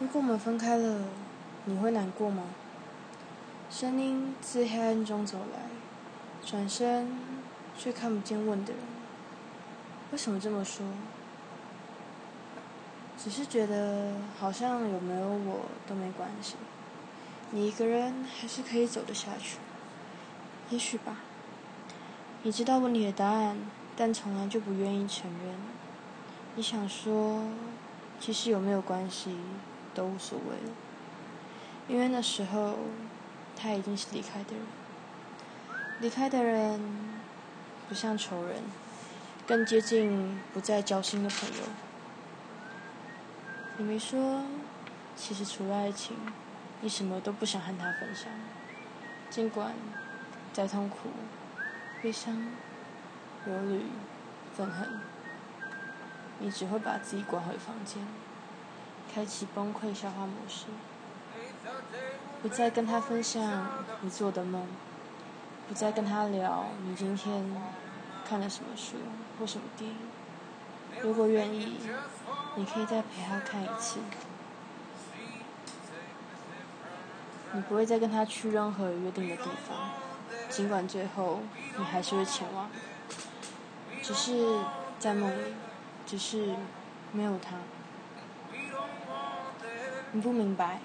如果我们分开了，你会难过吗？声音自黑暗中走来，转身却看不见问的人。为什么这么说？只是觉得好像有没有我都没关系，你一个人还是可以走得下去。也许吧。你知道问题的答案，但从来就不愿意承认。你想说，其实有没有关系？都无所谓了，因为那时候他已经是离开的人。离开的人不像仇人，更接近不再交心的朋友。你没说，其实除了爱情，你什么都不想和他分享。尽管再痛苦、悲伤、忧虑、愤恨，你只会把自己关回房间。开启崩溃消化模式，不再跟他分享你做的梦，不再跟他聊你今天看了什么书或什么电影。如果愿意，你可以再陪他看一次。你不会再跟他去任何约定的地方，尽管最后你还是会前往，只是在梦里，只是没有他。你不明白，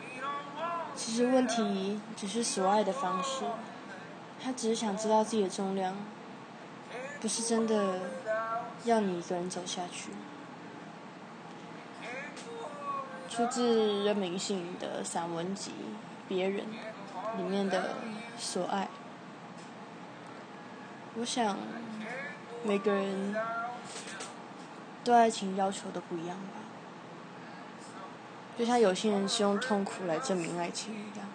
其实问题只是所爱的方式。他只是想知道自己的重量，不是真的要你一个人走下去。出自任明信的散文集《别人》里面的所爱。我想，每个人对爱情要求都不一样吧。就像有些人是用痛苦来证明爱情一样，